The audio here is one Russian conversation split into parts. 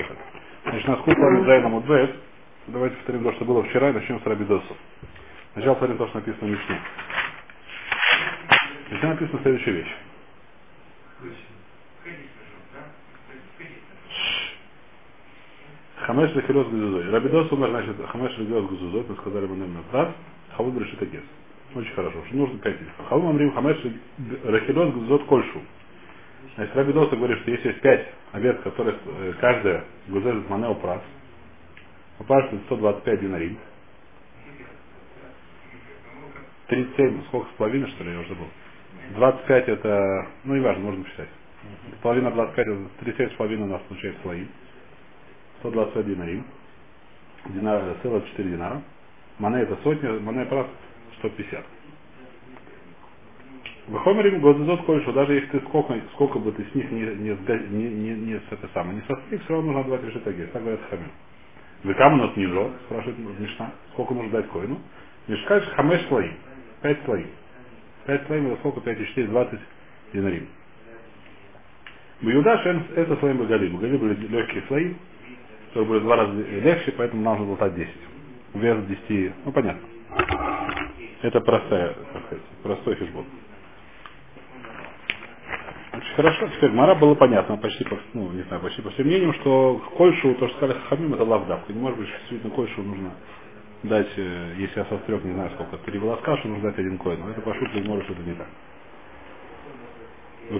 Поехали. Значит, на скуп Ламидзай на Мудбет. Давайте повторим то, что было вчера, и начнем с Рабидосов. Сначала повторим то, что написано в Мишне. Здесь написана следующая вещь. Хамеш Лехилос Гузузой. Рабидос умер, значит, Хамеш Лехилос Гузузой, мы сказали ему, наверное, прав. Халуд решит агес. Очень хорошо. Что нужно пять этих. Халуд Амрим Хамеш Лехилос Гузузот Кольшу. Значит, Рабидоса говорит, что если есть пять овец, которые э, каждая гузелит манео прав, попадает 125 динарим. 37, сколько с половиной, что ли, я уже забыл. 25 это, ну не важно, можно посчитать. Половина 25, это 37 с половиной у нас получается слои. 125 динарим. Динар, целых 4 динара. Мане это сотня, мане прав 150. Вахомерим годзот кольшу, даже если ты сколько, сколько бы ты с них не, не, не, не, не, с это самое, не состриг, все равно нужно отдавать решить агес. Так говорят хамим. Вы кому нас низо, спрашивает Мишна, сколько нужно дать коину? Мишка хамеш слои, пять слои. Пять слоим это сколько? 5 и 4, 20 динарим. Бьюда шен это слоим багали. Багали были легкие слои, которые были в два раза легче, поэтому нам нужно болтать 10. Вес 10, ну понятно. Это простая, так сказать, простой фишбол. Хорошо. Теперь Мара было понятно, почти по, ну, не знаю, почти по всем мнениям, что Кольшу, то, что сказали Хамим, это лавдавка. Может быть, действительно Кольшу нужно дать, э, если я сострек, не знаю сколько, три волоска, что нужно дать один коин. Но это по шутке может, это не так.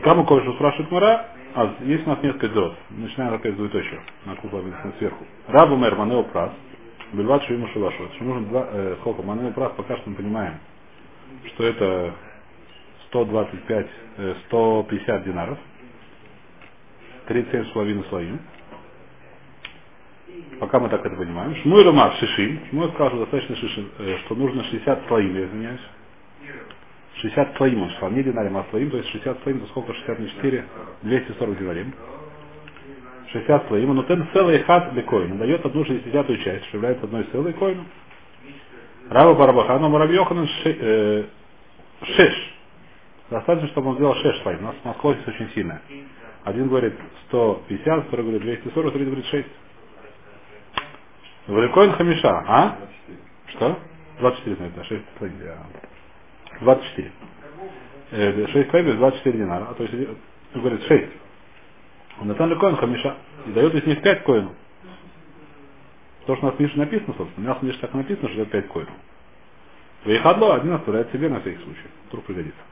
Кому Кольшу спрашивает Мара, а есть у нас несколько дот. Начинаем опять с. На купла сверху. Рабу мэр манео прас. Бельват шуиму шулашот. Что нужно два, э, сколько? Манео прас, пока что мы понимаем, что это 125, 150 динаров, 37,5 слоим. Пока мы так это понимаем. Шмуй Ромар Шишим. Шмуй сказал, что достаточно шишим, что нужно 60 слоим, я извиняюсь. 60 слоим он сказал, не динарим, а слоим, то есть 60 слоим, это сколько? 60 на 4, 240 динарим. 60 слоим, но тен целый хат бекоин, дает одну шестидесятую часть, что является одной целой коину. Рава Барабахана Муравьеханан шеш. Достаточно, чтобы он сделал 6 слайдов. У нас насквозь очень сильная. Один говорит 150, второй говорит 240, третий говорит 6. Валикоин Хамиша, а? Что? 24, наверное, 6 слайдов. 24. 6 слайдов, 24 динара. А то есть, он говорит 6. Он Натан Ликоин Хамиша. И дает из них 5 коинов. То, что у нас в Мише написано, собственно, у нас в Мише так написано, что это 5 коинов. Вейхадло один оставляет себе на всякий случай. Вдруг пригодится.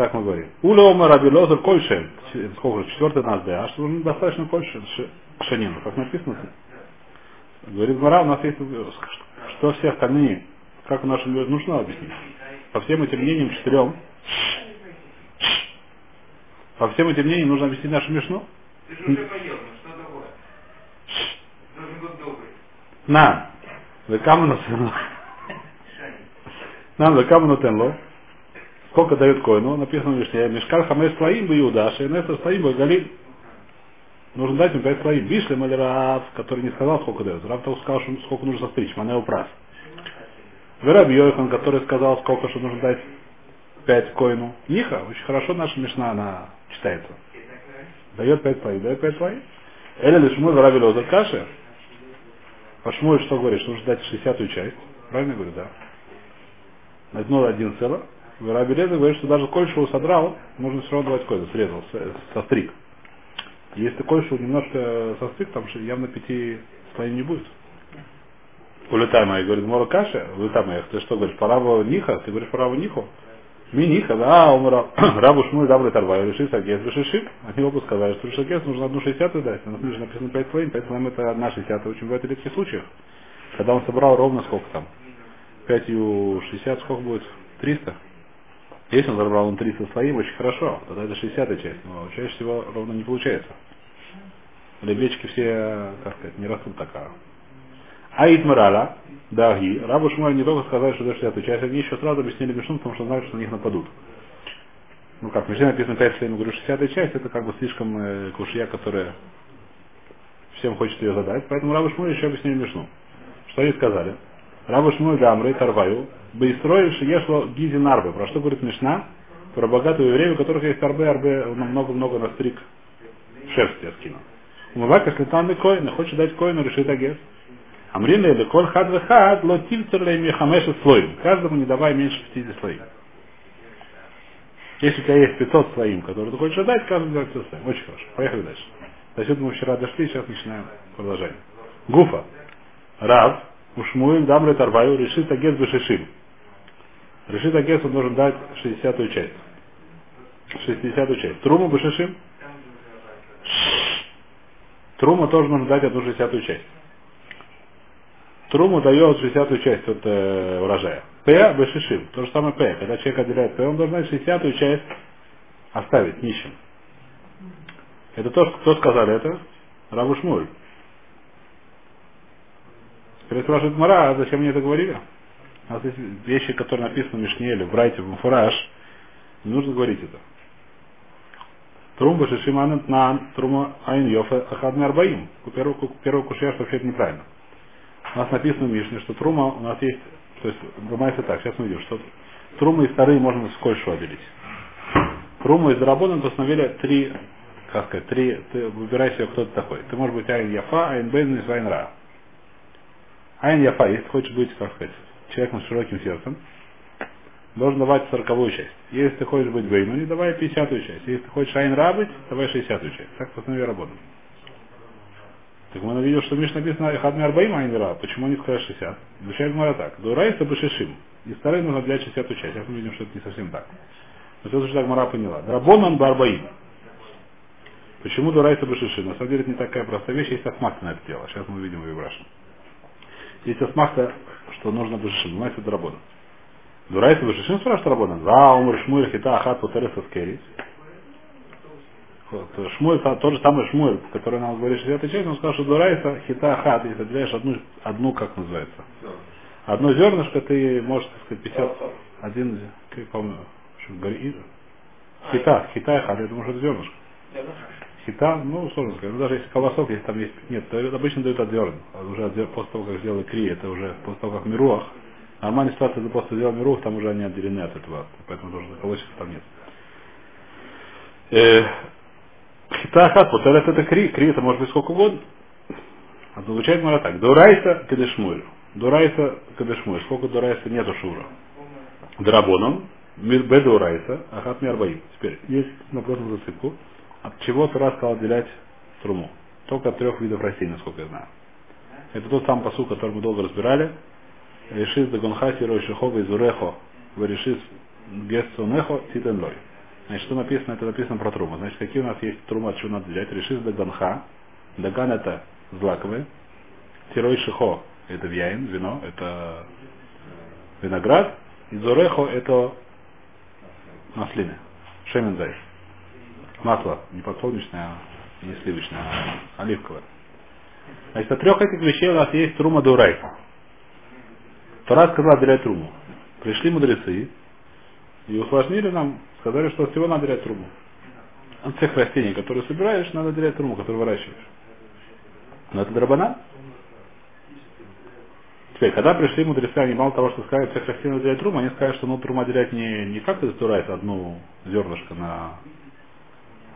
Так мы говорим. Уля ома раби лозер кольше. Сколько? Четвертый нас да. А что ну, достаточно кольше шанин. Как написано. Говорит Мара, у нас есть что все остальные, как нашем мире нужно объяснить. По всем этим мнениям четырем, по всем этим мнениям нужно объяснить нашу мишну. На. Векаму на Нам векаму на тенло. Сколько дает коину? Написано в Мишне. Мешкар хамес слоим бы Иуда, шейнесер слоим бы Галим. Нужно дать ему пять слоим. Бишлем или Рав, который не сказал, сколько дает. Рав только сказал, что сколько нужно состричь. Манео прав. Вераб Йохан, который сказал, сколько что нужно дать пять коину. Ниха, очень хорошо наша Мишна, она читается. Дает пять слоим. Дает пять слоим. Эля лишму Вераб Лозер Каши. Почему что говорит, что нужно дать шестьдесятую часть. Правильно говорю, да. Одно один цело. Раби Леза говорит, что даже кольшу содрал, нужно все равно давать койду, срезал, состриг. Если кольшу немножко состриг, там явно пяти слоев не будет. Улетай моя, говорит, мора каша, улетай моя, ты что говоришь, парава ниха, ты говоришь парава ниху? Ми ниха, да, умра, рабу шмуй дабли тарва, реши сагес, решиши, они оба сказали, что решагес нужно одну шестьдесятую дать, на книжке написано пять слоев, пять слоев это одна шестьдесятая, очень бывает в редких случаях. Когда он собрал ровно сколько там, пятью шестьдесят, сколько будет? Триста? Если он забрал он 300 слоим, очень хорошо, тогда это 60 часть, но чаще всего ровно не получается. Ребечки все, как сказать, не растут такая. Аид Морала, Дахи, Рабу Шмуэль не только сказали, что это 60 часть, они еще сразу объяснили Мишну, потому что знают, что на них нападут. Ну как, в Мишне написано 5 слоим, говорю, 60 часть, это как бы слишком э, кушья, которая всем хочет ее задать, поэтому Рабу Шмуэль еще объяснили Мишну. Что они сказали? Рабу Шмуэль Гамрей Тарваю, Бейстроиш ешло Гизин Арбе. Про что говорит Мишна? Про богатую еврею, у которых есть арбе, арбе много-много на стрик шерсти я скину. Умывака слетан коина, хочет дать коину решит агес. Амрин ли коль хад хад ло тильтер ли мехамеша слоим. Каждому не давай меньше 50 слоим. Если у тебя есть 500 слоим, которые ты хочешь отдать, каждому давай 500 слоим. Очень хорошо. Поехали дальше. До сюда мы вчера дошли, сейчас начинаем продолжение. Гуфа. Рав. Ушмуим дамры тарваю решит агес бешишим. Решит агес он должен дать 60-ю часть. 60-ю часть. Труму בשישים. Труму тоже нужно дать одну 60-ю часть. Труму дает 60-ю часть от э, урожая. פאה בשישים. То же самое פאה. Когда человек отделяет פאה, он должен 60-ю часть оставить нищим. Это то, кто сказали это? Рав у-Шмуэль. Теперь спрашивает Гемара, а зачем мне это говорили? У нас есть вещи, которые написаны в Мишне в Брайте, в Муфураж. Не нужно говорить это. Трумба шишиманет на трума айн йофа ахадми арбаим. Первый, первый кушья, что вообще это неправильно. У нас написано в Мишне, что трума у нас есть, то есть бывает так, сейчас мы видим, что трума и вторые можно сколько отделить. Труму из Дарабона постановили три, как сказать, три, ты выбирай себе, кто ты такой. Ты можешь быть Айн Яфа, Айн Бен и Айн Ра. Айн Яфа, если хочешь быть, как сказать, человеком с широким сердцем, должен давать сороковую часть. Если ты хочешь быть Бейну, не давай пятьдесятую часть. Если ты хочешь Айн Ра быть, давай шестьдесятую часть. Так постановили работу. Так мы увидели, что в Миш написано Хадми Арбаим Айн Ра. Почему не сказать 60? Изучает Мара так. Дурайса Башишим. И старый нужно для 60 часть. Сейчас мы видим, что это не совсем так. Но это уже так Мара поняла. Драбонан Барбаим. Почему Дурайса Башишим? На самом деле это не такая простая вещь, есть асмахта на это дело. Сейчас мы увидим в Ибрашем. Есть асмахта, что нужно Башишим. Называется Драбонан. Дурайса Башишим спрашивает Драбонан. За умр шмуэль хита ахат путереса скерис. Шмуэль, тот же самый Шмуэль, который нам говорит 60 часть, он сказал, что Дурайса хита хат, если отделяешь одну, одну, как называется. Одно зернышко ты можешь, так сказать, 51, как помню, хита, хита и хат, я думаю, что это зернышко. Хита, ну, сложно сказать, ну, даже если колосок, если там есть, нет, то обычно дают от зерн, а уже от, после того, как сделали кри, это уже после того, как мируах, нормальная ситуация, это после сделал мируах, там уже они отделены от этого, поэтому тоже колосиков там нет. Э, Хитахат, вот это кри, кри это может быть сколько угодно. А звучит мара так. Дурайса кадешмуль. Дурайса кадешмуль. Сколько дурайса нету шура. Драбоном, бедурайса, ахат миарбаим. Теперь, есть на засыпку. От чего Тура стал отделять труму? Только от трех видов растений, насколько я знаю. Это тот самый посуд, который мы долго разбирали. Решис дагонха сирой шихова из урехо. Решис гессонехо титенлой. Значит, что написано? Это написано про труму. Значит, какие у нас есть трумы, от чего надо взять? Решис даганха. Даган это злаковые. Тирой шихо это вяин, вино, это виноград. И зурехо это маслины. Шемензай. Масло. Не подсолнечное, а не сливочное, а оливковое. Значит, от трех этих вещей у нас есть трума дурай. Тора сказал отделять труму. Пришли мудрецы и усложнили нам Сказали, что всего надо делять трубу. От всех растений, которые собираешь, надо делять трубу, которую выращиваешь. Но это драбана. Теперь, когда пришли мудрецы, они мало того, что сказали, всех растений надо делять трубу, они сказали, что ну трубу отделять не, не как ты затурается одну зернышко на...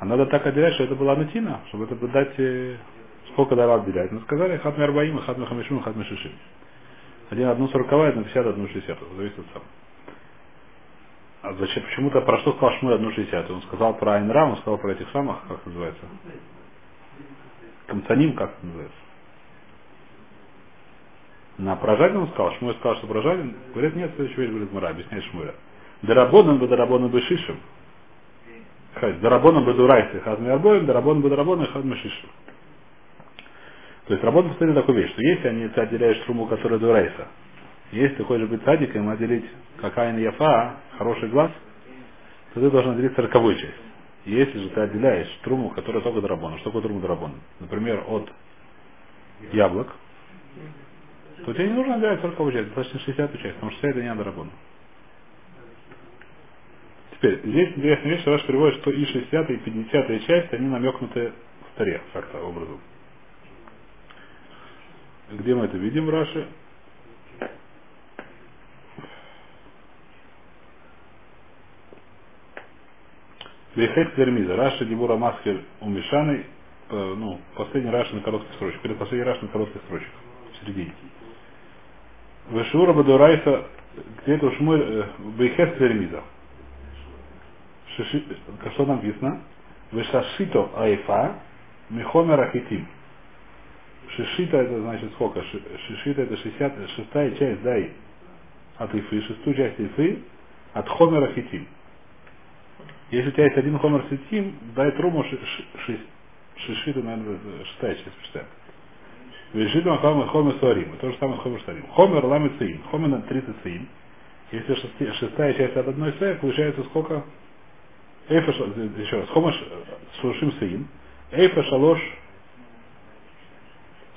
А надо так отделять, что это была натина, чтобы это дать э, сколько дала отделять. Но сказали, хатмер баим, хатмер хамишум, хатмер шишим. Один одну сороковая, одну пятьдесят, одну шестьдесят. Зависит от самого. А зачем? Почему-то про что сказал Шмуль одну шестьдесятую? Он сказал про Айнра, он сказал про этих самых, как называется? Камцаним, как это называется? На прожарин он сказал, Шмуль сказал, что прожарин. Говорит, нет, следующая вещь, говорит Мара, объясняет Шмуля. Дарабоном бы дарабоном бы шишим. Дарабоном бы дурайсы, хазми арбоем, дарабоном бы дарабоном, хазми шишим. То есть работа постоянно такую вещь, что если они, ты отделяешь труму, которая дурайса, если ты хочешь быть садиком, отделить какая яфа, хороший глаз, то ты должен отделить сороковую часть. Если же ты отделяешь труму, которая только драбона, что такое труму драбона? Например, от яблок, то тебе не нужно отделять сороковую часть, достаточно 60 часть, потому что вся это не драбона. Теперь, здесь интересная вещь, Раш переводит, что и 60 и 50 часть, они намекнуты в таре, как-то образом. Где мы это видим в Раше? Бехет Вермиза. Раша Дибура Маскель Умешаны э, ну, последний раш на коротких строчках, или последний раш на коротких строчках, в середине. Вешура Бадурайса, где-то уж мы Бейхес Вермиза. Что написано? Вешашито Айфа Михомер Ахитим. Шишита это значит сколько? Шишита это 66 часть дай от Ифы, шестую часть Ифы от Хомера Хитим. Если у тебя есть один Хомер Хитим, дай труму шишита, наверное, шестая часть представь. Вешит Махамад Хомер Суарим. То же самое Хомер Суарим. Хомер Ламит Саим. Хомер на 30 Саим. Если шестая часть от одной сая, получается сколько? Эйфа, еще раз, Хомер Шушим Саим. Эйфа Шалош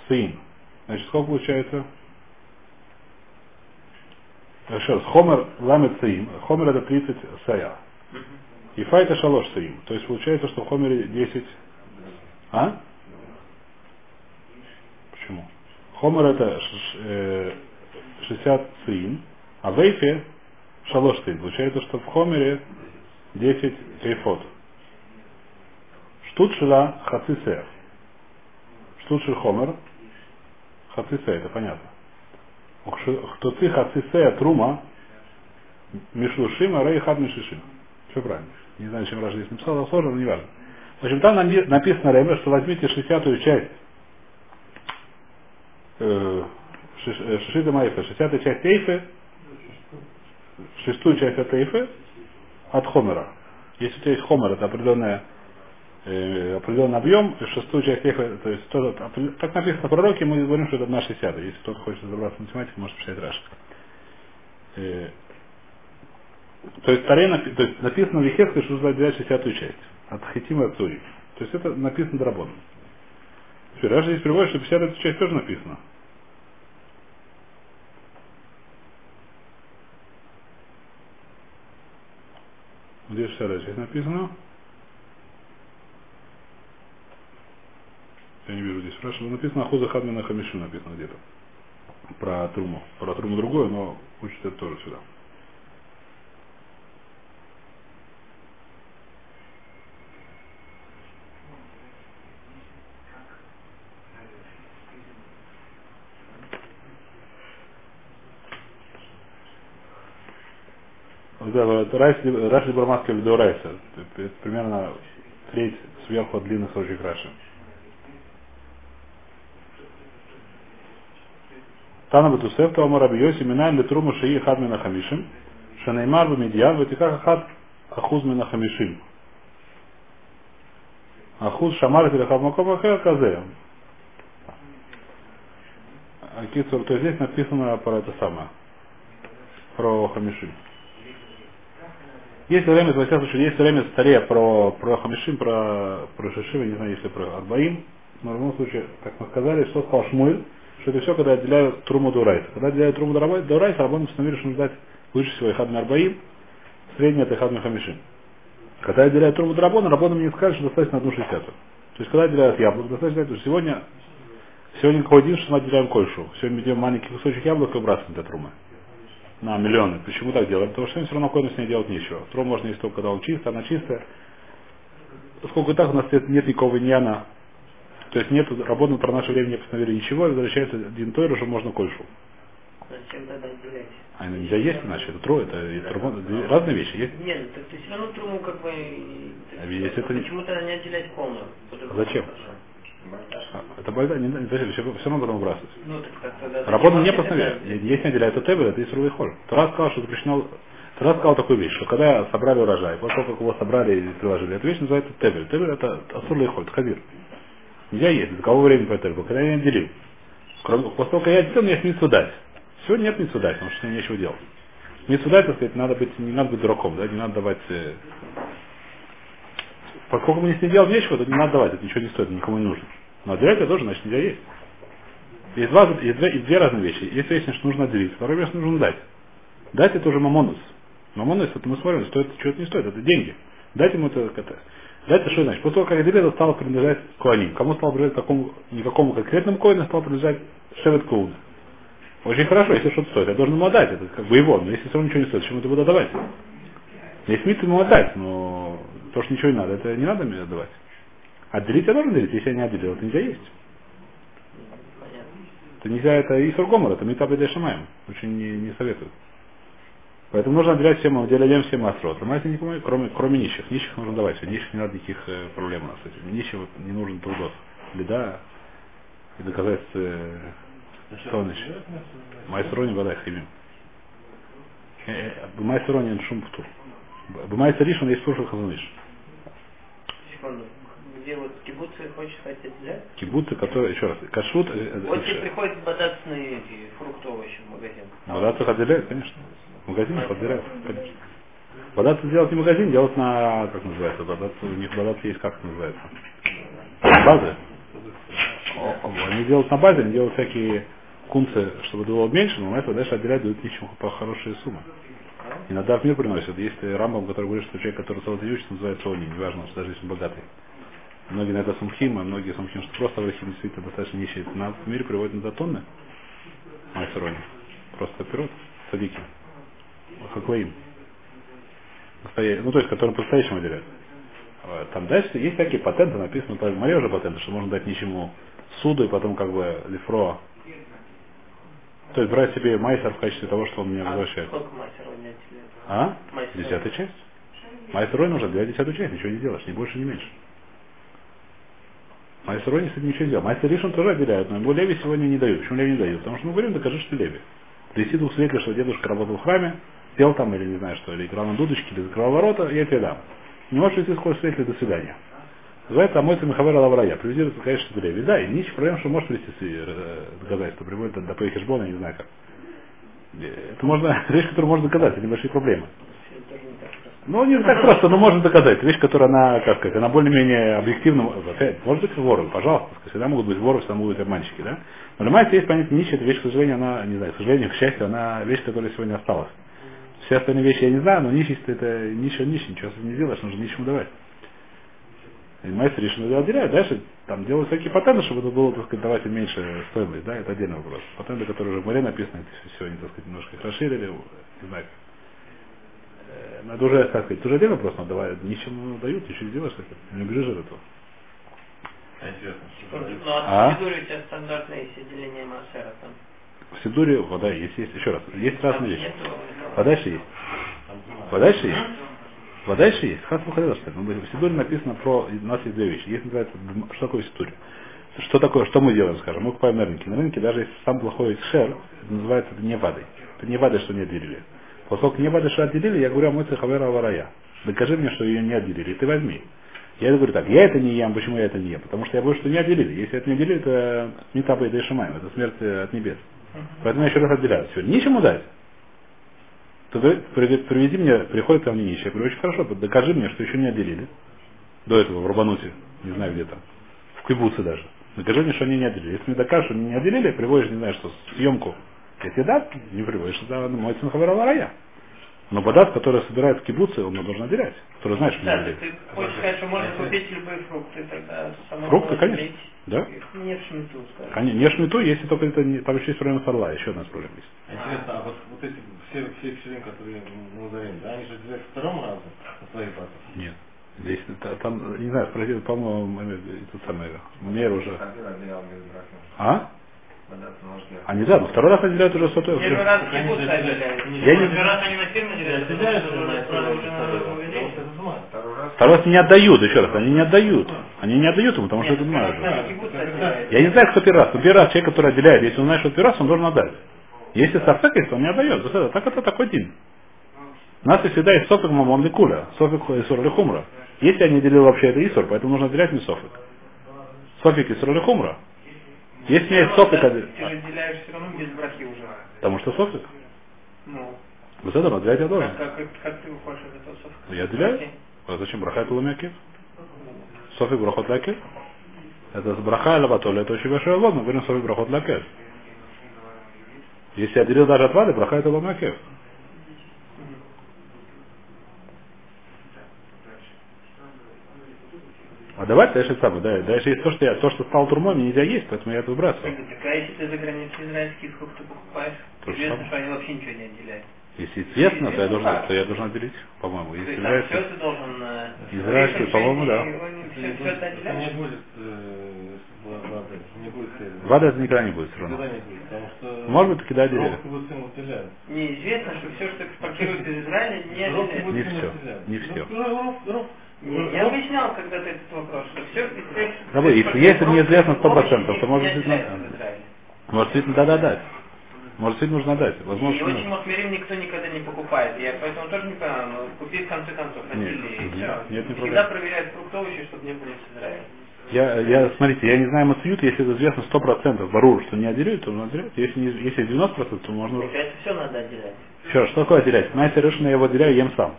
Саим. Значит, сколько получается? Еще раз, Хомер Ламит Саим. Хомер это 30 сая. И Фа это Шалош Саим. То есть получается, что в Хомере 10 а? Почему? Хомер это 60 цин, а в эйфе шалош цин. Получается, что в Хомере 10 эйфот. Штутшила хацисе. Штутшил Хомер хацисе, это понятно. Кто ты хацисе трума мишлушим, а рей хад мишишим. Все правильно. Не знаю, чем Раша здесь написал, сложно, но не важно. В общем, там написано, Рэбе, что возьмите 60-ю часть э, Шишида Майфа, 60 часть Эйфы, шестую часть от Эйфы, от Хомера. Если у тебя есть Хомер, это определенная э, определенный объем, шестую часть Эйфы, то есть тоже, как написано в пророке, мы говорим, что это одна шестьдесятая. Если кто-то хочет разобраться в математике, может почитать Раш. Э, то есть, таре, то есть написано в Ехеске, что нужно отделять шестьдесятую часть. От Хитима от Тури. То есть это написано драбоном. Даже здесь приводит, что 50 эту часть тоже написано. Где 60 часть написано? Я не вижу здесь спрашиваю. Написано Ахуза Хадмина Хамишу написано где-то. Про Труму. Про Труму другое, но учит это тоже сюда. Да, Раши Барматка Лидорайса. Примерно треть сверху от длинных строчек Раши. Тана Батусев, Тома Раби Йоси, Минайн Летруму Шии Хад Мина Хамишим, Шанеймар Бамидьян, Ватиках Хад Ахуз Мина Хамишим. Ахуз Шамар Филахав Маком Ахер Казе. Акицур, то здесь написано про это самое, про Хамишим. Есть время, во всяком есть время в про, про Хамишим, про, про Шишим, не знаю, если про Арбаим, но в любом случае, как мы сказали, что сказал Шмуль, что это все, когда отделяют Труму Дурайса. Когда отделяют Труму Дурайса, Рабон установили, что нужно дать лучше всего Ихадми Арбаим, средний это Ихадми Хамишим. Когда отделяют Труму Драбона, Рабоном не скажут, что достаточно одну шестьдесятую. То есть, когда отделяют яблок, достаточно, то сегодня, сегодня какой день, что мы отделяем кольшу. Сегодня мы делаем маленький кусочек яблока и выбрасываем для Трумы на миллионы. Почему так делаем? Потому что им все равно койну с ней делать нечего. Тру можно есть только, когда он чистый, она чистая. Поскольку и так у нас нет, нет никакого иньяна, то есть нет, работы про наше время не постановили ничего, возвращается один тойр, уже можно кольшу. Зачем тогда отделять? А нельзя есть иначе, это трое, это, это трумон, разные вещи есть. Нет, так ты все равно труму как бы... А если это... Почему тогда не отделять полную? Зачем? А, это байда, не, не, все, все равно потом выбрасывать. Ну, Работа не постановляет. Есть не отделяет, это тебель, это есть рулый холь. Тарас сказал, что запрещено Тарас сказал такую вещь, что когда собрали урожай, после того, как его собрали и приложили, эту вещь называется тебель. Тебель это асурлый холь, хазир. Нельзя есть, до кого времени по тебель, когда я не отделил. Кроме, после того, как я отделил, мне есть митцу дать. Сегодня нет митцу дать, потому что нечего делать. Митцу дать, так сказать, надо быть, не надо быть дураком, да, не надо давать э, Поскольку мы не делать нечего, то не надо давать, это ничего не стоит, никому не нужно. Но отделять это тоже, значит, нельзя есть. Есть, два, есть, две, есть две разные вещи. Есть вещь, что нужно отделить, вторая вещь нужно дать. Дать это уже мамонус. Мамонус, это мы смотрим, стоит, что-то не стоит, это деньги. Дать ему это, это Дать это что значит? После того, как отделили, это стало принадлежать Куаним. Кому стало принадлежать такому, никакому конкретному коину, стало принадлежать Шевет Кууда. Очень хорошо, если что-то стоит. Я должен ему отдать, это как бы его, но если все равно ничего не стоит, почему ты буду отдавать? Есть смысл ему отдать, но то, что ничего не надо, это не надо мне отдавать. Отделить я должен делить, если я не отделил, это нельзя есть. Это нельзя, это и Гомор, это Митаб и Шамаем. Очень не, не советуют. Поэтому нужно отделять всем, отделяем всем острот. Понимаете, кроме, кроме нищих. Нищих нужно давать. Нищих не надо никаких э, проблем у нас с этим. Нищего не нужен трудов. Беда и доказательства. Э, что он еще? Майсрони вода химия. Бумайсрони шум птур. Бумайса ришон есть слушал хазуныш. Где вот кибуцы хочешь сказать отделять? Кибуцы, которые, еще раз, кашрут, э, Вот э, тебе приходят бодацные эти фрукты, овощи в магазин. Бадаться их отделяют, конечно. В магазине отделяют, конечно. Бадаться делать не магазин, делать на, как называется, бадаться, у них бадаться есть, как это называется? Базы. Они делают на базе, они делают всякие кунцы, чтобы было меньше, но на это дальше отделяют, дают ничего по хорошие суммы. Иногда в мир приносят. Есть Рамбам, который говорит, что человек, который целый учится, называется они, неважно, что даже если богатый. Многие на это сумхим, а многие сумхим, что просто аврахим действительно достаточно нищие. На, в мире приводят на тонны майсерони. Просто пирот, садики. Хаклаим. Ну, то есть, которые по-настоящему отделяют. А, Там дальше есть такие патенты, написано, по море уже патенты, что можно дать ничему суду и потом как бы лифро. То есть брать себе майсер в качестве того, что он мне А возвращает. сколько отделяют? А? Майсер. Десятая часть. Майсер нужно для десятую часть, ничего не делаешь, ни больше, ни меньше. Майсер Рой с этим ничего не делал. Майсер Ришон тоже отделяют, но ему Леви сегодня не дают. Почему Леви не дают? Потому что мы говорим, докажи, что ты Леви. Привести двух свидетелей, что дедушка работал в храме, пел там, или не знаю что, или играл на дудочке, или закрывал ворота, я тебе дам. Не можешь идти сквозь свидетелей, до свидания. Называется Амойца Михавера Лаврая. Скажешь, что ты Леви. Да, и ничего проблем, что можешь привести э, доказательства. Приводит до Пейхешбона, я не знаю как. Э, Это можно, вещь, которую можно доказать, это небольшие проблемы. Ну, не так просто, но можно доказать. Вещь, которая, она, как сказать, она более-менее объективна. Опять, может быть, воры, пожалуйста. Всегда могут быть воры, всегда могут быть обманщики, да? Но понимаете, есть понятие нищая, это вещь, к сожалению, она, не знаю, к сожалению, к счастью, она вещь, которая сегодня осталась. Все остальные вещи я не знаю, но нищесть это нищий, нищий, ничего с этим не сделаешь, нужно нищему давать. И мастер решил отделяют. Дальше там делают всякие патенты, чтобы это было, так сказать, давать меньше стоимость, да, это отдельный вопрос. Патенты, которые уже в море написаны, это все, они, так сказать, немножко их расширили, не знаю, Э, это уже, как сказать, это уже отдельный вопрос, но давай, ничему дают, ничего не делаешь, как это, не убежишь от этого. Ну, А? а в Сидуре у тебя стандартное есть отделение Массера там. В Сидуре вода есть, есть, еще раз, есть разные вещи. Нету, Подальше есть. Подальше есть. Подальше есть. Хас выходила, что ли? Ну, В Сидуре написано про, у нас есть две вещи. Есть называется, что такое Сидуре? Что такое, что мы делаем, скажем? Мы покупаем на рынке. На рынке, даже если сам плохой шер, называется это не вадой. Это не вадой, что не отделили. Поскольку не вадой, что отделили, я говорю, а мой хавера аварая. Докажи мне, что ее не отделили, ты возьми. Я говорю так, я это не ем, почему я это не ем? Потому что я боюсь, что не отделили. Если это не отделили, это не таба и дешимаем, это смерть э, от небес. Поэтому я еще раз отделяю. Все, ничему дать. Приведи, приведи мне, приходит ко мне нищий. Я говорю, очень хорошо, докажи мне, что еще не отделили. До этого в Рабануте, не знаю где там, в Кибуце даже. Докажи мне, что они не отделили. Если мне докажешь, что они не отделили, приводишь, не знаю, что съемку. Если да, не приводишь, тогда мой сын рая. Но бадат, который собирает в кибуце, он его должен отделять. Который знает, что не Да, отделили. ты хочешь сказать, что можно купить любые фрукты, тогда Фрукты, конечно. Да? Их нет шмиту, скажем. Конечно, не шмиту, если только это не, там еще есть проблема с орла, еще одна проблема есть. Интересно, а вот, вот эти все, все пчелин, которые мы назовем, да, они же отделяют второму разу на своей базе? Нет. Здесь та- там, не знаю, спросил, по-моему, э, этот самый мер уже. А? Они да, но второй раз отделяют уже сотой. Первый раз кибуцы же отделяют. Я не- Первый раз они на фирме отделяют. Второй раз не отдают, еще раз, они не отдают. Они не отдают ему, потому что это отделяют. Я не знаю, кто первый раз. Но первый раз человек, который отделяет, если он знает, что первый раз, он должен отдать. Если сарсек есть, он не отдает. Вот это- Так это такой день. У нас и всегда есть софик мамон ликуля, софик исур или хумра. Если я не делил вообще это исур, поэтому нужно отделять мне софик. Софик исур или хумра. Если у меня есть софик, Ты отде- же отделяешь все равно без брахи уже. потому что софик. Ну, Вот это отделять я должен. как, как, как ты выходишь из этого софика? Я отделяю. А зачем браха это ломякив? Софик брахот лакев. Это с браха или это очень большой лом, мы говорим софик брахот лакев. Если я отделил даже от вады, браха это ломякев. А давать дальше самое, да, дальше есть то, что я, то, что стал турмой, мне нельзя есть, поэтому я это выбрасываю. Так а если ты за границей израильские фрукты покупаешь, То известно, что они вообще ничего не отделяют. Если известно, то я должен, то я должен отделить, по-моему. То Если есть там все ты должен... э, Израильский, по-моему, да. Все, все это Это не будет, э, воды, не будет э, вода это никогда не будет все равно. не будет. Может быть, отделяют. Им отделяют. Неизвестно, что все, что экспортируется из Израиля, не будут Не отделяют. не всё. Ну, Я объяснял когда-то этот вопрос, что все... Забыл, если- если неизвестно 100%, то может быть, ну, в. Может, действительно, да, да, дать. Может, действительно нужно дать. И Возможно, очень нет. махмерим никто никогда не покупает. Я поэтому тоже не понимаю, но купить в конце концов Нет, и все. нет, не Всегда проверяют фрукты, овощи, чтобы не были Израиля. Я, я, смотрите, я не знаю Мацьют, если это известно 100%, барур, что не отделяют, то нужно отделять. Если, не, если 90%, то можно... Мне кажется, все надо отделять. Раз, что такое отделять? Майса решена, я его отделяю, ем сам.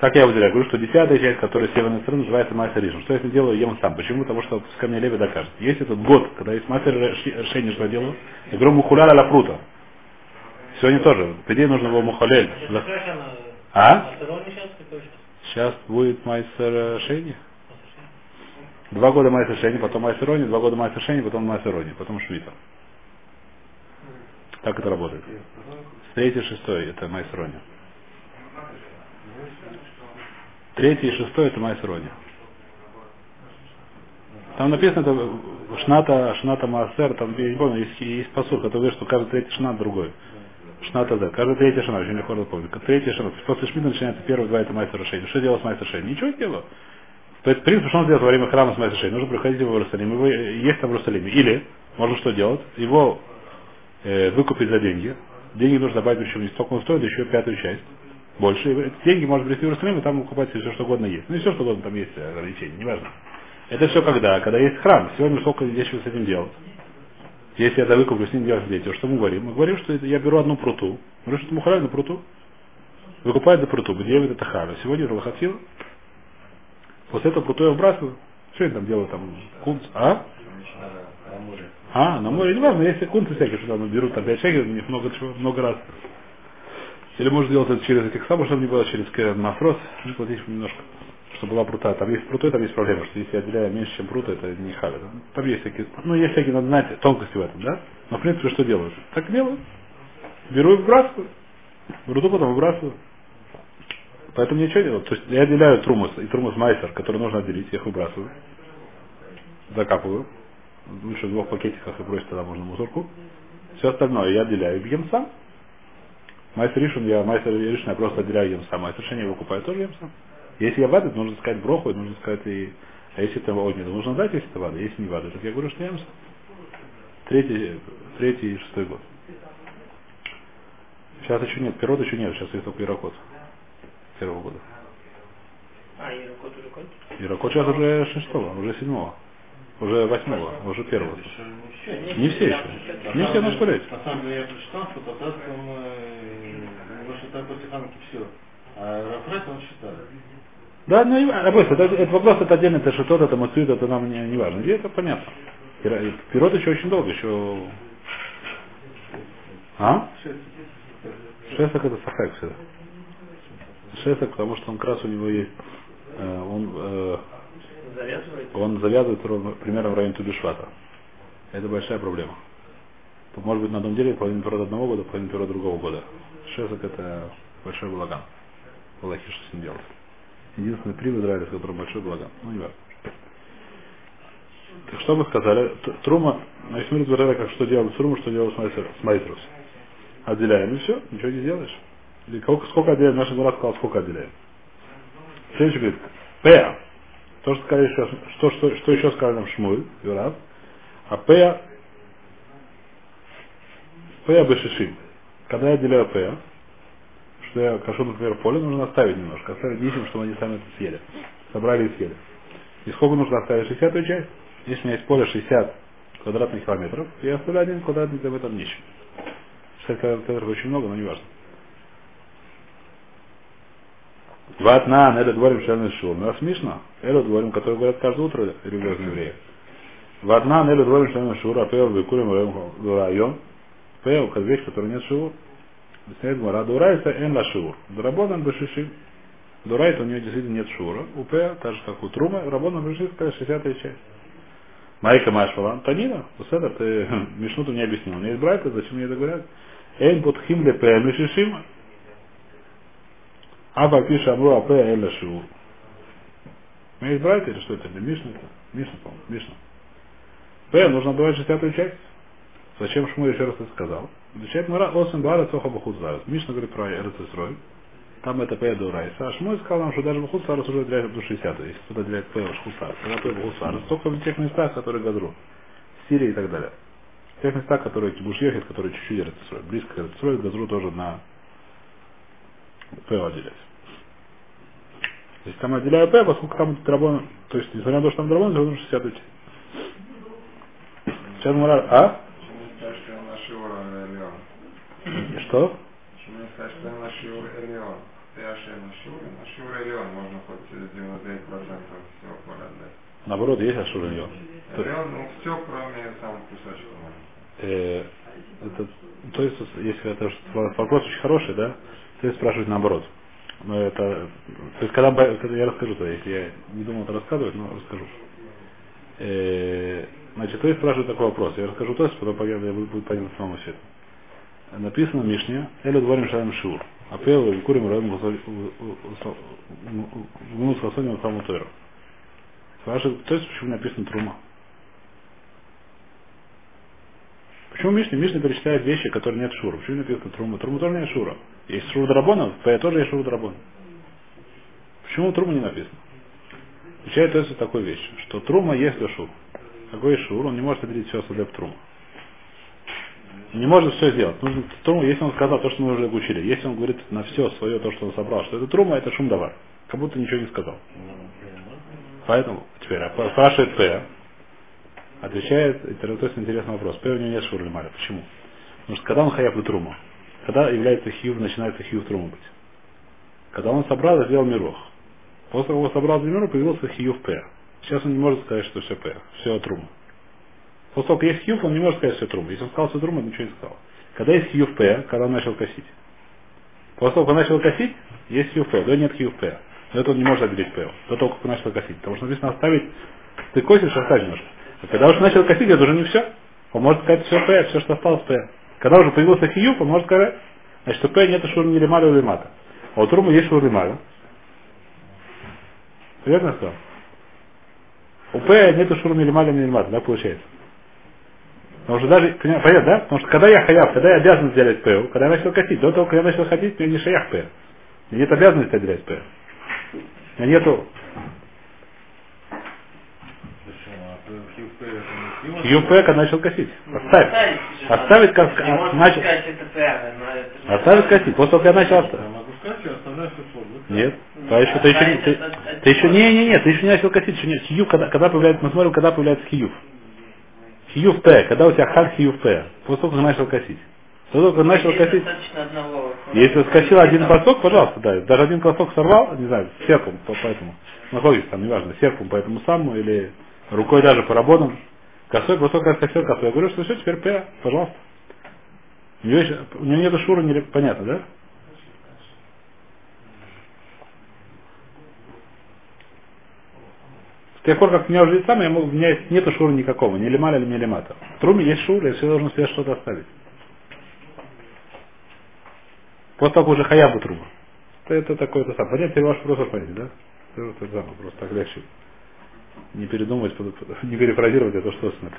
Как я его отделяю? Говорю, что десятая часть, которая с северной стороны, называется майса решен. Что я с ней делаю, ем сам. Почему? Потому что ко мне Леви докажет. Есть этот год, когда есть майса решение, что я делаю, я говорю, мухуляля ла прута. Сегодня тоже. По идее нужно было мухалель. А? Сейчас будет майса решение. Два года майса решение, потом майса рони, два года майса решение, потом майса рони, потом швита. Так это работает. Третий, шестой это майса рони. Третий и шестой это майса рони. Там написано это шната, шната маасер, там я не помню, есть, есть посуд, который говорит, что каждый третий шнат другой. Шната да, каждый третий шнат, очень легко запомнить. Третий шнат. После шмита начинается первые два это майса решение. Что делать с майса решением? Ничего не делаю. То есть, в принципе, что он делает во время храма с майса решением? Нужно приходить в Иерусалим, его есть там в Иерусалиме. Или, можно что делать? Его э, выкупить за деньги. Деньги нужно добавить, причем не столько он стоит, еще пятую часть. Больше. Деньги можно прийти в Иерусалим, и там покупать все, что угодно есть. Ну и все, что угодно там есть ограничения, неважно. Это все когда? Когда есть храм. Сегодня сколько здесь с этим делать? Если я это выкуплю, с ним делать дети, что мы говорим? Мы говорим, что я беру одну пруту. Говорю, что мухаляль на пруту. Выкупает за пруту, где это хара. Сегодня Рулахатил. После этого пруту я выбрасываю. Что я там делаю? Там кунц, а? А, на море, не важно, если кунцы всякие, что там берут там 5 шекелей, у них много много раз. Или можно сделать это через этих самых, чтобы не было через мафрос, ну, платить немножко, чтобы была прута. Там есть прутой, там есть проблема, что если я отделяю меньше, чем прута, это не хави. Там есть всякие, ну, есть всякие, надо знать тонкости в этом, да? Но, в принципе, что делают? Так делаю. Беру и выбрасываю. Пруту потом выбрасываю. Поэтому ничего делать. То есть я отделяю трумус и трумус майсер, который нужно отделить, я их выбрасываю. Закапываю. Лучше в двух пакетиках и бросить тогда можно мусорку. Все остальное я отделяю и ем сам. Майсер Ришин, я майсер Ришин, я просто отделяю ем сам. Майсер Шен я выкупаю, тоже ем сам. Если я вады, нужно сказать броху, нужно сказать и... А если это огненно, то нужно дать, если это вады. Если не вады, так я говорю, что ем сам. Третий, третий и шестой год. Сейчас еще нет, пирот еще нет, сейчас есть только ирокот. Первого года. А, Иракот уже кончился? Ирокот сейчас уже шестого, уже седьмого. Уже восьмого, уже первого. Не все. Еще. Не все, ну что лезть. На самом деле я прочитал, что по после Ханки все. А Рафред он считает. Да, ну, и- просто, это, это вопрос, это отдельно, это что-то, это мацуит, это нам не, не важно. Где это понятно. Пирот еще очень долго, еще... А? Шесок это сахак всегда. Шесок, потому что он как раз у него есть, э, он, э, Завязывает? он завязывает ровно- примерно в районе Тубишвата. Это большая проблема. Может быть на одном деле половина пирот одного года, половина пирот другого года. Шесок это большой балаган. Аллахи, что с ним делать. Единственный при Израиле, с которым большой балаган. Ну, не важно. Так что мы сказали? Трума, значит, мы разбирали, как что делать с Труму, что делать с Майсер- с Майсерус. Отделяем, и все, ничего не сделаешь. Или сколько, сколько отделяем? Наш Мурат сказал, сколько отделяем. Следующий говорит, П. То, что, сказали еще, что, что, что еще сказали нам Шмуль, Юрав. А П. П Бешишим. Когда я отделяю П, что я кашу, например, поле, нужно оставить немножко. Оставить нищим, чтобы они сами это съели. Собрали и съели. И сколько нужно оставить? 60 часть? Если у меня есть поле 60 квадратных километров, я оставляю один квадратный километр нищим. 60 квадратных очень много, но не важно. Ватнан, это говорим шальный шур. Ну, а смешно. Это говорим, который говорят каждое утро религиозные евреи. Ватнан, это говорим шальный шур, а пел выкурим район. Пел, как вещь, которая нет шур. Объясняет Гмара, Дурайта эн ла шур. Дурабонан бешишим. Дурайта у нее действительно нет шура. У П, так же как у Трума, Рабонан бешишим, сказать 60 часть. Майка Машвала, Танина, это ты Мишну ты мне объяснил. У меня есть братья, зачем мне это говорят? Эйн под химле П, Мишишим, Аба пиша амру апе эля шиур. У меня есть братья или что это? Или это? Мишна, по-моему, Мишна. П нужно давать шестьдесятую часть. Зачем Шму еще раз это сказал? Отвечает Мара, Осен Бара Цоха Бахут Зарас. Мишна говорит про Эрцесрой. Там это П до Райса. А Шмой сказал нам, что даже Бахут Сарас уже отделяет до 60 Если кто-то отделяет П Бахут Сарас. Когда П Бахут Сарас. Только в тех местах, которые Гадру. Сирия и так далее. В тех местах, которые Кибуш ехает, которые чуть-чуть Эрцесрой. Близко к Эрцесрой, Газру тоже на П отделять. То есть там отделяю П, поскольку там драбон, то есть, несмотря на то, что там драбон, все равно 60 уйти. Сейчас мы а? Почему не сказать, что он на Шиур, а не Элеон? И что? Почему не сказать, что он на Шиур Элеон? Ты Ашем на Шиур, на Шиур Элеон можно хоть 99% всего поля отдать. Наоборот, есть Ашуриньон. Элеон, ну все, кроме самого кусочка. Э, это, то есть, если это вопрос очень хороший, да, то есть спрашивать наоборот. Но это, то есть, когда, я расскажу, то если я не думал это рассказывать, но расскажу. Э, значит, то есть спрашивают такой вопрос. Я расскажу то есть, потом будет, будет понятно самому свету. Написано в Мишне, Элю дворим шалем шиур. А пел и курим раем гнус хасоним саму тойру. Спрашивают, то есть почему написано трума? Почему Мишна? Мишна перечисляет вещи, которые нет шура. Почему написано трума? Трума тоже нет шура. Есть шур драбона, в тоже есть шур драбон. Почему трума не написано? Отвечает то есть такую вещь, что трума есть для шур. Какой шур, он не может определить все для трума. Не может все сделать. Нужно труму, если он сказал то, что мы уже учили, если он говорит на все свое то, что он собрал, что это трума, это шум давар. Как будто ничего не сказал. Поэтому теперь а спрашивает П, отвечает, это то есть интересный вопрос. П у него нет шур маля. Почему? Потому что когда он хаяв и трума, когда является хиюв, начинается хиюв труму быть. Когда он собрал, сделал мирох. После того, как он собрал מירוח, появился חיוב פאה. Сейчас он не может сказать, что все פאה, все трума. После того, как есть חיוב, он не может сказать все трума. Если он сказал все трума, он ничего не сказал. Когда есть חיוב פאה, когда он начал косить. После того, как он начал косить, есть חיוב פאה, да нет חיוב פאה. Но это он не может отделить פאה. До того, как он начал косить. Потому что написано оставить, ты косишь, оставить нужно. А когда уже начал косить, это уже не все. Он может сказать все פאה, все, что осталось פאה. Когда уже появился חיוב, он может сказать, значит, что П нет шур ни лималя, ни лимата. А у трума есть шур лималя. Верно сказал? У П нету шур ни лималя, ни лимата, да, получается? Потому что даже, понятно, да? Потому что когда я хаяв, когда я обязан сделать П, когда я начал косить, до того, как я начал ходить, мне не шаях П. У меня нет обязанности отделять П. У меня нету ЮП, когда начал косить. Оставь. Оставить, как Ты можешь начал. Оставить косить. После того, как я начал оставить. Нет. Ну, А еще, ты еще, не- оставить ты, еще, не, не, не, ты еще не начал косить, еще. Хиюв, когда, когда появляется, мы смотрим, когда появляется хиюв. П, когда у тебя хиюв П. После того, как начал косить. После того, как начал косить. одного. Если скосил один классок, пожалуйста, да. Даже один классок сорвал, не знаю, серпом, по- поэтому. Находится там, неважно, серпом по этому самому или рукой даже поработан. Косой, кусок раз косил, косой. Я говорю, что все, теперь П, пожалуйста. У нее, еще- у нее нету шура, не, понятно, да? С тех пор, как у меня уже есть сам, я могу, у меня нету шура никакого, ни лималя, ни лимата. В труме есть шур, я все должен себе что-то оставить. После того, уже хаяба труба. Это, это такое-то сам. Понять, теперь ваш вопрос понять, да? Это, это самое, просто так легче. Не передумывать, не перефразировать это, что написано.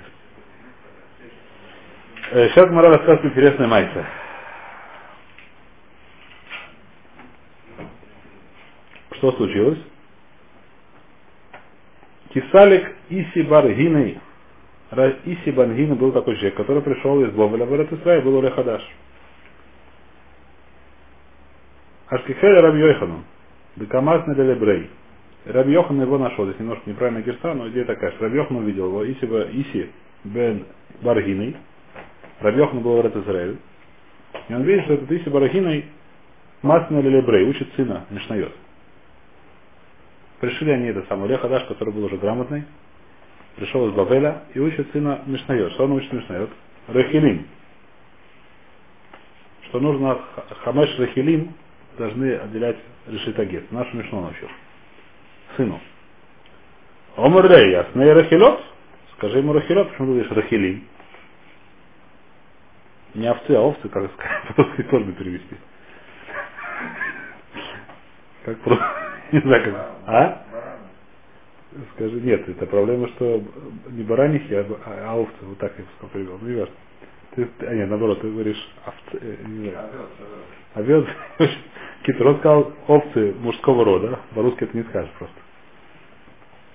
Э, Сейчас Мара рассказывает интересная майса. Что случилось? Кисалик Иси Баргиной. Ра- Иси Баргина был такой человек, который пришел из Бовеля в Израиль, был Урехадаш. Ашкихель Раби Йохану. Декамас на Делебрей. Раби Йохан его нашел. Здесь немножко неправильная герса, но идея такая, что Раби Йохан увидел его Иси, ба- Иси бен Баргиной. Раби Йохан был в Израиль. И он видит, что этот Иси Баргиной Масна Лелебрей учит сына Мишнает. Пришли они это самое Лехадаш, который был уже грамотный, пришел из Бавеля и учит сына Мишнает. Что он учит Мишнает? Рахилим. Что нужно хамеш рахилим должны отделять решитагет. Нашу Мишну научил. Сыну. Омар Лей, ясный рахилот? Скажи ему рахилот, почему ты говоришь рахилим? Не овцы, а овцы, как сказать, по-русски сложно перевести. Как про... Не как... А? Скажи, нет, это проблема, что не баранихи, а, а овцы, вот так я привел. Ну, не важно. Ты, а нет, наоборот, ты говоришь овцы, э, не знаю, овец. Китер, он сказал овцы мужского рода, по-русски это не скажешь просто.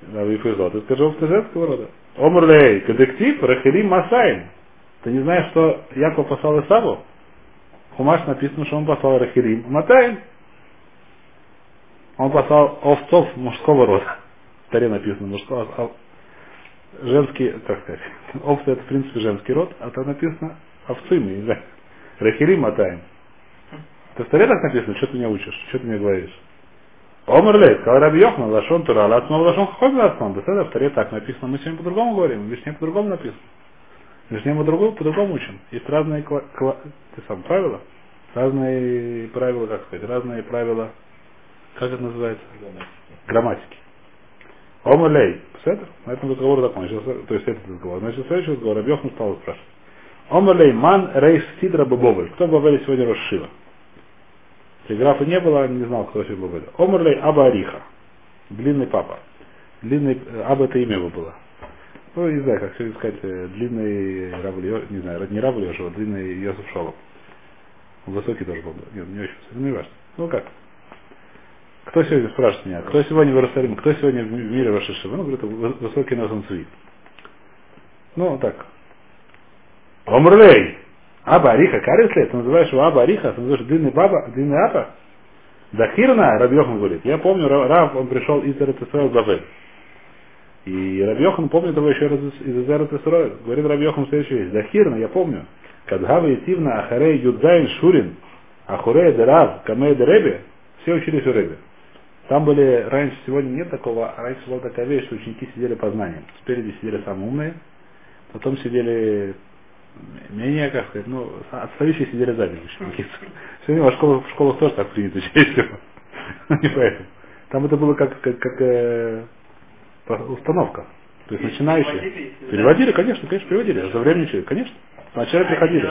Да, повезло. Ты скажи овцы женского рода. Омрлей, кадектив, рахилим масаем. Ты не знаешь, что Яков послал Исаву? Хумаш написано, что он послал Рахилим Матаем. Он послал овцов мужского рода. В Таре написано мужского, а женский, так сказать, овцы это в принципе женский род, а там написано овцы, мы не знаю. Рахилим Матаем. Ты в Таре так написано, что ты меня учишь, что ты мне говоришь? Омрлей, сказал Раби Йохна, Лашон Тура, Лацмал Лашон Хохом Лацмал. Да это в Таре так написано, мы сегодня по-другому говорим, в Вишне по-другому написано. В Вишне мы другому, по-другому учим. Есть разные кла- кла- ты сам, правила, разные правила, как сказать, разные правила, как это называется? Грамматики. На этом разговор закончился, то есть этот разговор. Значит, следующий разговор, Йохна стал спрашивать. Омрлей, ман рейс сидра бабовель. Кто в Бабеле сегодня Рошива? Телеграфа не было, не знал, кто сегодня был. Омрлей Аба Ариха. Длинный папа. Длинный, э, Аба это имя его было. Ну, не знаю, как сегодня сказать, э, длинный Равль, не знаю, не Равль, а длинный Йосиф Шолом. Высокий тоже был. Нет, не очень высокий, ну не важно. Ну как? Кто сегодня спрашивает меня? Кто сегодня в Иерусалиме? Кто сегодня в мире Рошишива? Ну, говорит, вы- высокий Носан Цви. Ну, так. Омрлей. Аба Ариха, Карисли, ты называешь его Аба Ариха, ты называешь длинный баба, длинный Аба. Дахирна, Рабьехан говорит, я помню, Ра- Рав, он пришел из Эрцисроил Бавель. И Рабьехан помнит его еще раз из Эрцисроил. Говорит Рабьехан следующую вещь. Дахирна, я помню, כד הוה יתיבנא אחרי י"ז שורן, אחוריה דרב, קמיה דרבי, все учились у Реби. Там были, раньше сегодня нет такого, а раньше была такая вещь, что ученики сидели по знаниям. Спереди сидели самые умные, потом сидели менее, как сказать, ну, отстававшие сидели сзади ученики. Сегодня во школах, в школах тоже так принято, чаще всего. Не поэтому. Там это было как, как, как э, установка. То есть начинающие. Переводили, конечно, конечно, переводили. За время ничего, конечно. Сначала приходили.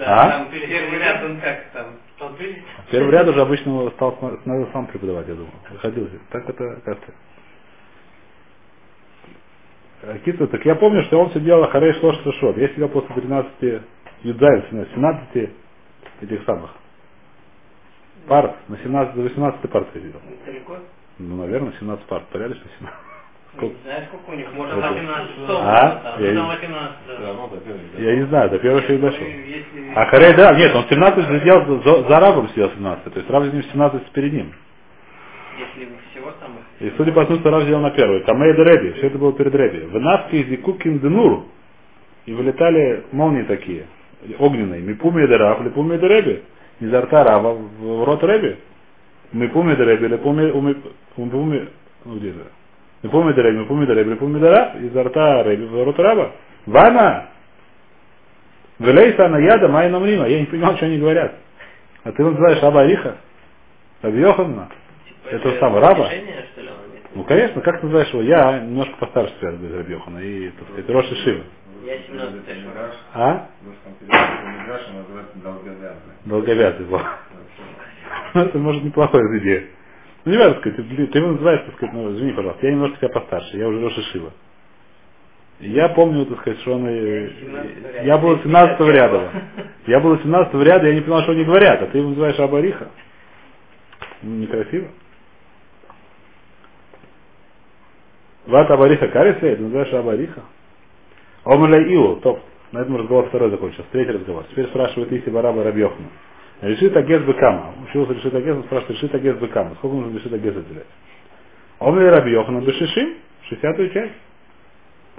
А? Первый ряд уже обычно стал надо сам преподавать, я думаю. Выходил. Так это как-то. Э, Кицу, так я помню, что он сидел Харей Шлош Шот. Я сидел после 13 юдзаев, 17 этих самых пар, на 17, до 18 пар я сидел. Ну, наверное, 17 пар. Порядочно 17. Знаю, сколько у них. Может, Это- 18 А? Я Ну, не- там 18, Все да. равно до первой, да. Я не знаю, до первого еще не дошел. Если... А Харей, да, нет, он 17 сидел, за, за рабом сидел 17, то есть раб с ним 17 перед ним. Если всего там И судя по тому, что Рав взял на первый. Камей Реби, все это было перед Реби. В Навке из Зикукин Денур. И вылетали молнии такие, огненные. Мипуми де Рав, Липуми де Реби. Изо рта Рава в рот Реби. Мипуми де Реби, Липуми, ну где это? Мипуми де Реби, Мипуми де Реби, Липуми де Рав. Изо рта Реби в рот Раба. Вана! Велейса на яда май намрима. Я не понимал, что они говорят. А ты называешь Аба Ариха? Раби Йоханна? Типа, Это самое, раба? Ну, конечно, как ты называешь его? Я немножко постарше тебя без Рабьехана и, так сказать, Роша Шива. Я 17 Это шагов. Мидраш, А? долговязный. Долговязый был. Это может неплохая идея. Ну, не важно сказать, ты, ты его называешь, так сказать, ну, извини, пожалуйста, я немножко тебя постарше, я уже Роша Шива. Я помню, так сказать, что он... и- Я был 17 ряда. Я был 17 ряда, я не понял, что они говорят, а ты его называешь Абариха. Ну, Некрасиво. Ват Абариха Карисей, ты называешь Абариха. Омля Иу, топ. На этом разговор второй закончился. Третий разговор. Теперь спрашивает Иси Бараба Рабьехна. Решит Агез Бекама. Учился решит Агез, он спрашивает, решит Агез Бекама. Сколько нужно решит Агез отделять? Омля Рабьехна Бешишим, 60 часть.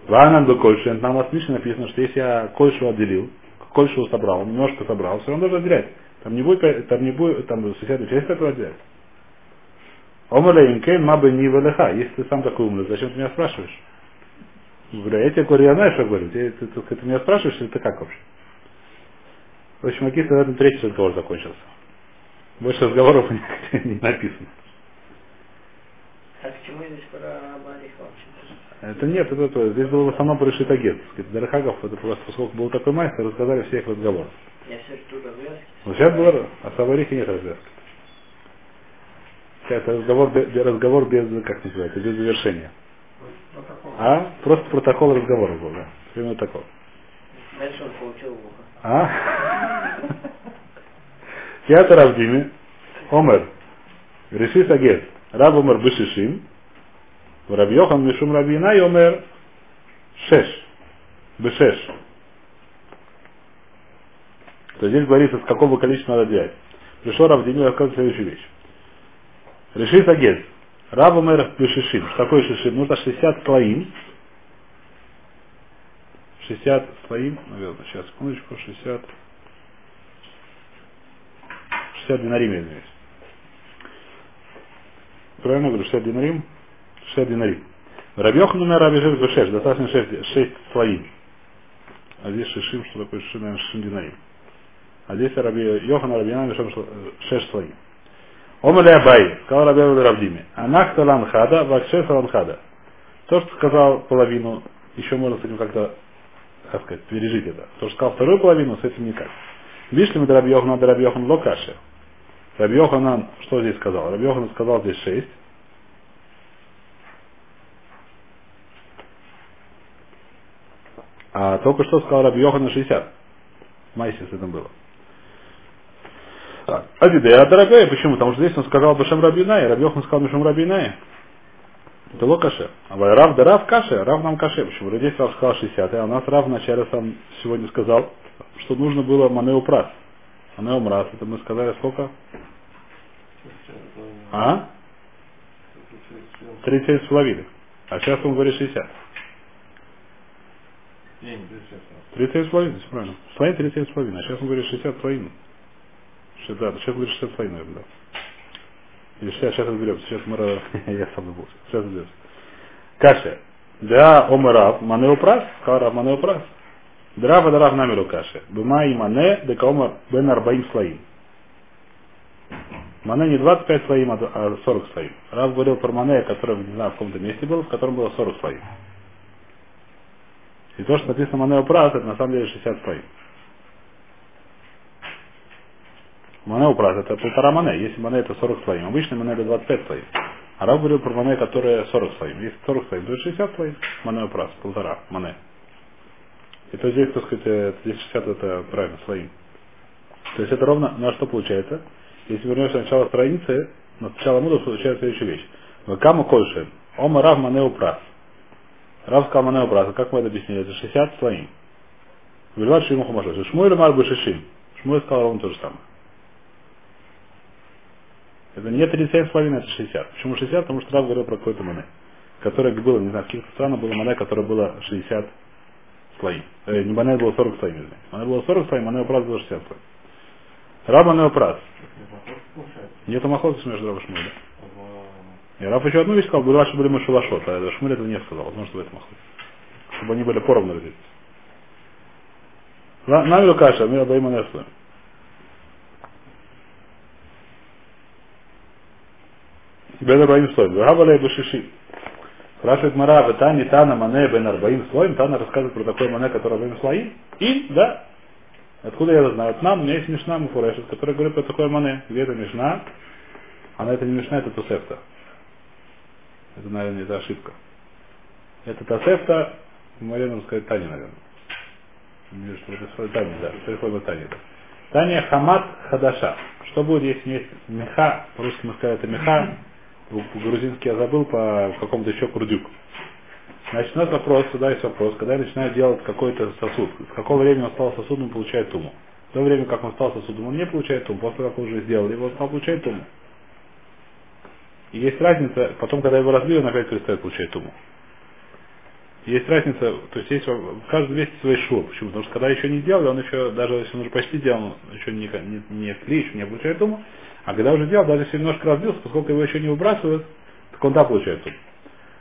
Ванан бы Кольшен, нам в Мишне написано, что если я Кольшу отделил, Кольшу собрал, немножко собрал, все равно должен отделять. Там не будет, там не будет, там 60 часть этого отделять. Омаля Инкейн Маба не Валеха. Если ты сам такой умный, зачем ты меня спрашиваешь? Бля, я тебе говорю, я знаю, что говорю. Ты, ты, ты, ты меня спрашиваешь, или ты как вообще? В общем, Акита на этом третий разговор закончился. Больше разговоров не, не написано. А здесь про? Это нет, это, это здесь было в основном про Шитагет. Дарахагов, это просто, поскольку был такой мастер, рассказали все их разговоры. Я все жду развязки. Но сейчас было, а в Саварихе нет развязки. Это разговор, разговор без, как называется, без завершения. Протокол. А? Просто протокол разговора был, да. Примерно такой. Дальше он получил в ухо. А? Киата Равдиме, Омер, Решит Агет, Раб Омер Бешишим, Рабьохан Мишум Рабина и Омер Шеш, Бешеш. То здесь говорится, с какого количества надо делать. Пришел Равдиме и рассказывает следующую вещь. Решит Агет, Раб Омер Бешишим. Что такое Шишим? Нужно 60 слоим. 60 слоим, наверное, сейчас, секундочку, 60. 60 динарим, я извиняюсь. Правильно говорю, 60 динарим? 60 динарим. Рабьех номер Раби Жир 6, достаточно 6, 6 слоим. А здесь шишим, что такое шишим, наверное, шишим динарим. А здесь Раби Йохана Раби Янами 6 слоим. Омали Абай, сказал Раби Абай Равдиме, Анах Таланхада, Вакшес Таланхада. То, что сказал половину, еще можно с этим как-то, как сказать, пережить это. То, что сказал вторую половину, с этим никак. Вишли мы Раби Йохана, Раби Йоханан, что здесь сказал? Раби Йоханан сказал здесь 6. А только что сказал Раби Йоханан 60. Майсис это было. Так. Адиде, а дорогая, почему? Потому что здесь он сказал Башем Рабинай, Раби Йохан сказал Башем Рабинай. Это ло каше. А Рав да Рав каше, Рав нам каше. Почему? Здесь Рав сказал 60, а у нас Рав вначале сам сегодня сказал, что нужно было Манеу Прас. Манеу Мрас, это мы сказали сколько? А? 37 с половиной. А сейчас он говорит 60. 37 с половиной, все правильно. С половиной 37 с половиной. А сейчас он говорит 60 с половиной. Да, сейчас говорит 60 с половиной, наверное, да. Или сейчас, сейчас разберемся. Сейчас мы... Я сам забылся. Сейчас разберемся. Каша. Да, омарав, манеу прас, сказал Рав манеу прас. Драва дарав намеру каши. Быма и мане, дека омар бен арбаим слоим. Мане не 25 слоим, а д- а 40 слоим. Рав говорил про мане, который, не знаю, в каком-то месте был, в котором было 40 слоим. И то, что написано Манео Прас, это на самом деле 60 слоим. Мане упрат это полтора мане. Если мане это 40 слоим, обычно мане это 25 слоим. А Рав говорил про мане, которое 40 слоим. Если 40 слоим, то это 60 слоим. Мане упрат, полтора мане. И то здесь, так сказать, э, здесь 60 это правильно, слоим. То есть это ровно, на что получается? Если вернешься на начало страницы, на начало муда получается следующая вещь. Вакаму кольши. Ома рав мане упрат. Рав сказал мане упрат. Как мы это объяснили? Это 60 слоим. Вильват шиму хумашу. Шмуэль мар бы шишим. Шмуэль сказал ровно то же самое. Это не 37,5, это 60. Почему 60? Потому что Рав говорил про какой-то мане, которое было, не знаю, в каких-то странах было мане, которое было 60 слоим. Э, не мане было 40 слоим, извините. Мане было 40 слоим, мане прас было 60 слоим. Рав мане прас. Нету махлоса между Рав и Шмулем. И Рав еще одну вещь сказал, было что были мы шулашот, а Шмуль этого не сказал, возможно, что в этом. Чтобы они были поровну разделились. Намеру каша, мы обоим анеслуем. Бен Арбаим слоем. Гавалей Башиши. Спрашивает Мара, Тани Тана Мане Бен Арбаим слоем. Тана рассказывает про такой Мане, который Арбаим слоим. И, да, откуда я это знаю? От нам, у меня есть Мишна Муфурешет, который говорит про такой Мане. Где это Мишна? Она это не Мишна, это Тусефта. Это, наверное, это ошибка. Это Тосефта, Мария нам сказать Тани, наверное. Что это свой Тани, да, свой Тани. Таня Хамат Хадаша. Что будет, если есть меха, по-русски мы сказали, это меха, по-грузински я забыл, по какому-то еще курдюк. Значит, у нас вопрос, сюда есть вопрос, когда я начинаю делать какой-то сосуд, с какого времени он стал сосудом, получает туму. В то время, как он стал сосудом, он не получает туму, после как уже сделал его, стал получать туму. И есть разница, потом, когда его разбили, он опять перестает получать туму. Есть разница, то есть есть в каждом месте свой шур. Почему? Потому что когда еще не сделали, он еще, даже если он уже почти сделал, еще не, не, не кли, еще не получает туму. А когда уже сделал, даже если немножко разбился, поскольку его еще не выбрасывают, так он да получает туму.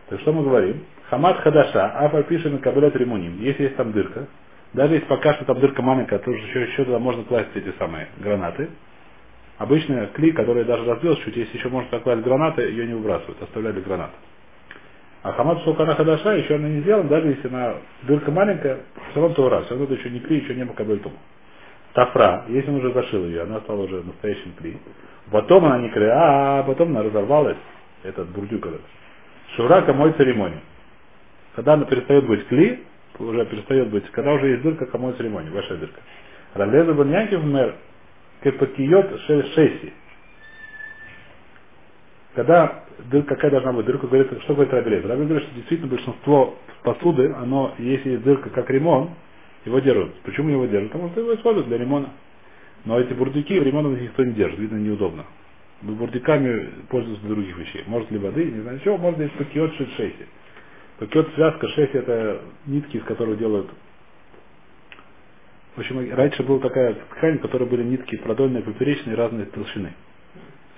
Так что мы говорим? Хамад хадаша, афа пишем кабелет ремуним. Если есть там дырка, даже если пока что там дырка маленькая, то еще, еще туда можно класть эти самые гранаты. Обычно кли, который даже разбился чуть, если еще можно класть гранаты, ее не выбрасывают, оставляли гранаты. А хамат шелкана хадаша еще она не сделана, даже если она дырка маленькая, все равно то раз, все равно это еще не кли, еще не макабель тум. Тафра, если он уже зашил ее, она стала уже настоящим кли. Потом она не кря, а потом она разорвалась, этот бурдюк этот. Шурака мой церемонию. Когда она перестает быть кли, уже перестает быть, когда уже есть дырка, кому церемонии, ваша дырка. Ралеза Баньякив мэр, кепакиот шеси. Когда дырка, какая должна быть дырка, говорит, что говорит Рабелез? Рабелез говорит, что действительно большинство посуды, оно, если есть дырка как ремон, его держат. Почему его держат? Потому что его используют для ремона. Но эти бурдюки, ремонт никто не держит, видно неудобно. Бурдюками пользуются для других вещей. Может ли воды, не знаю чего, может есть пакиот шеси. Пакет связка 6 это нитки, из которых делают. В общем, раньше была такая ткань, в которой были нитки продольные, поперечные, разной толщины.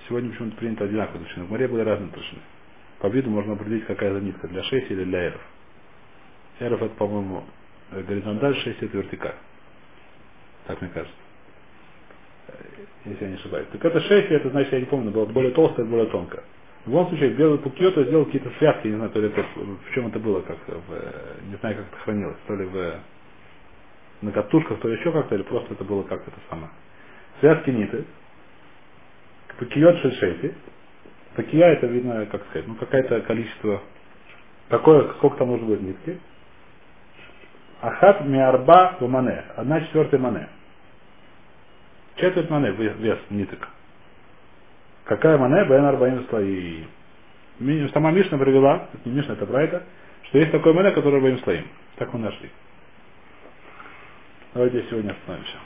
Сегодня почему-то принято одинаково толщины. В море были разные толщины. По виду можно определить, какая за нитка, для 6 или для эров. Эров это, по-моему, горизонталь, 6 это вертикаль. Так мне кажется. Если я не ошибаюсь. Так это 6, это значит, я не помню, было более толстое, более тонкое. В любом случае, белый пукьета сделал какие-то связки, не знаю, то ли это, в чем это было, как в, не знаю, как это хранилось, то ли в, на катушках, то ли еще как-то, или просто это было как-то это самое. Связки ниты, пакиот шельшейти, пакия это видно, как сказать, ну какое-то количество, какое, сколько там нужно будет нитки. Ахат миарба в мане, одна четвертая мане. Четверть мане вес ниток. Какая мане бен арбаим слои. Сама Мишна привела, это не Мишна, это Брайта, что есть такой мане, который арбаим слоим. Так мы нашли. Давайте сегодня остановимся.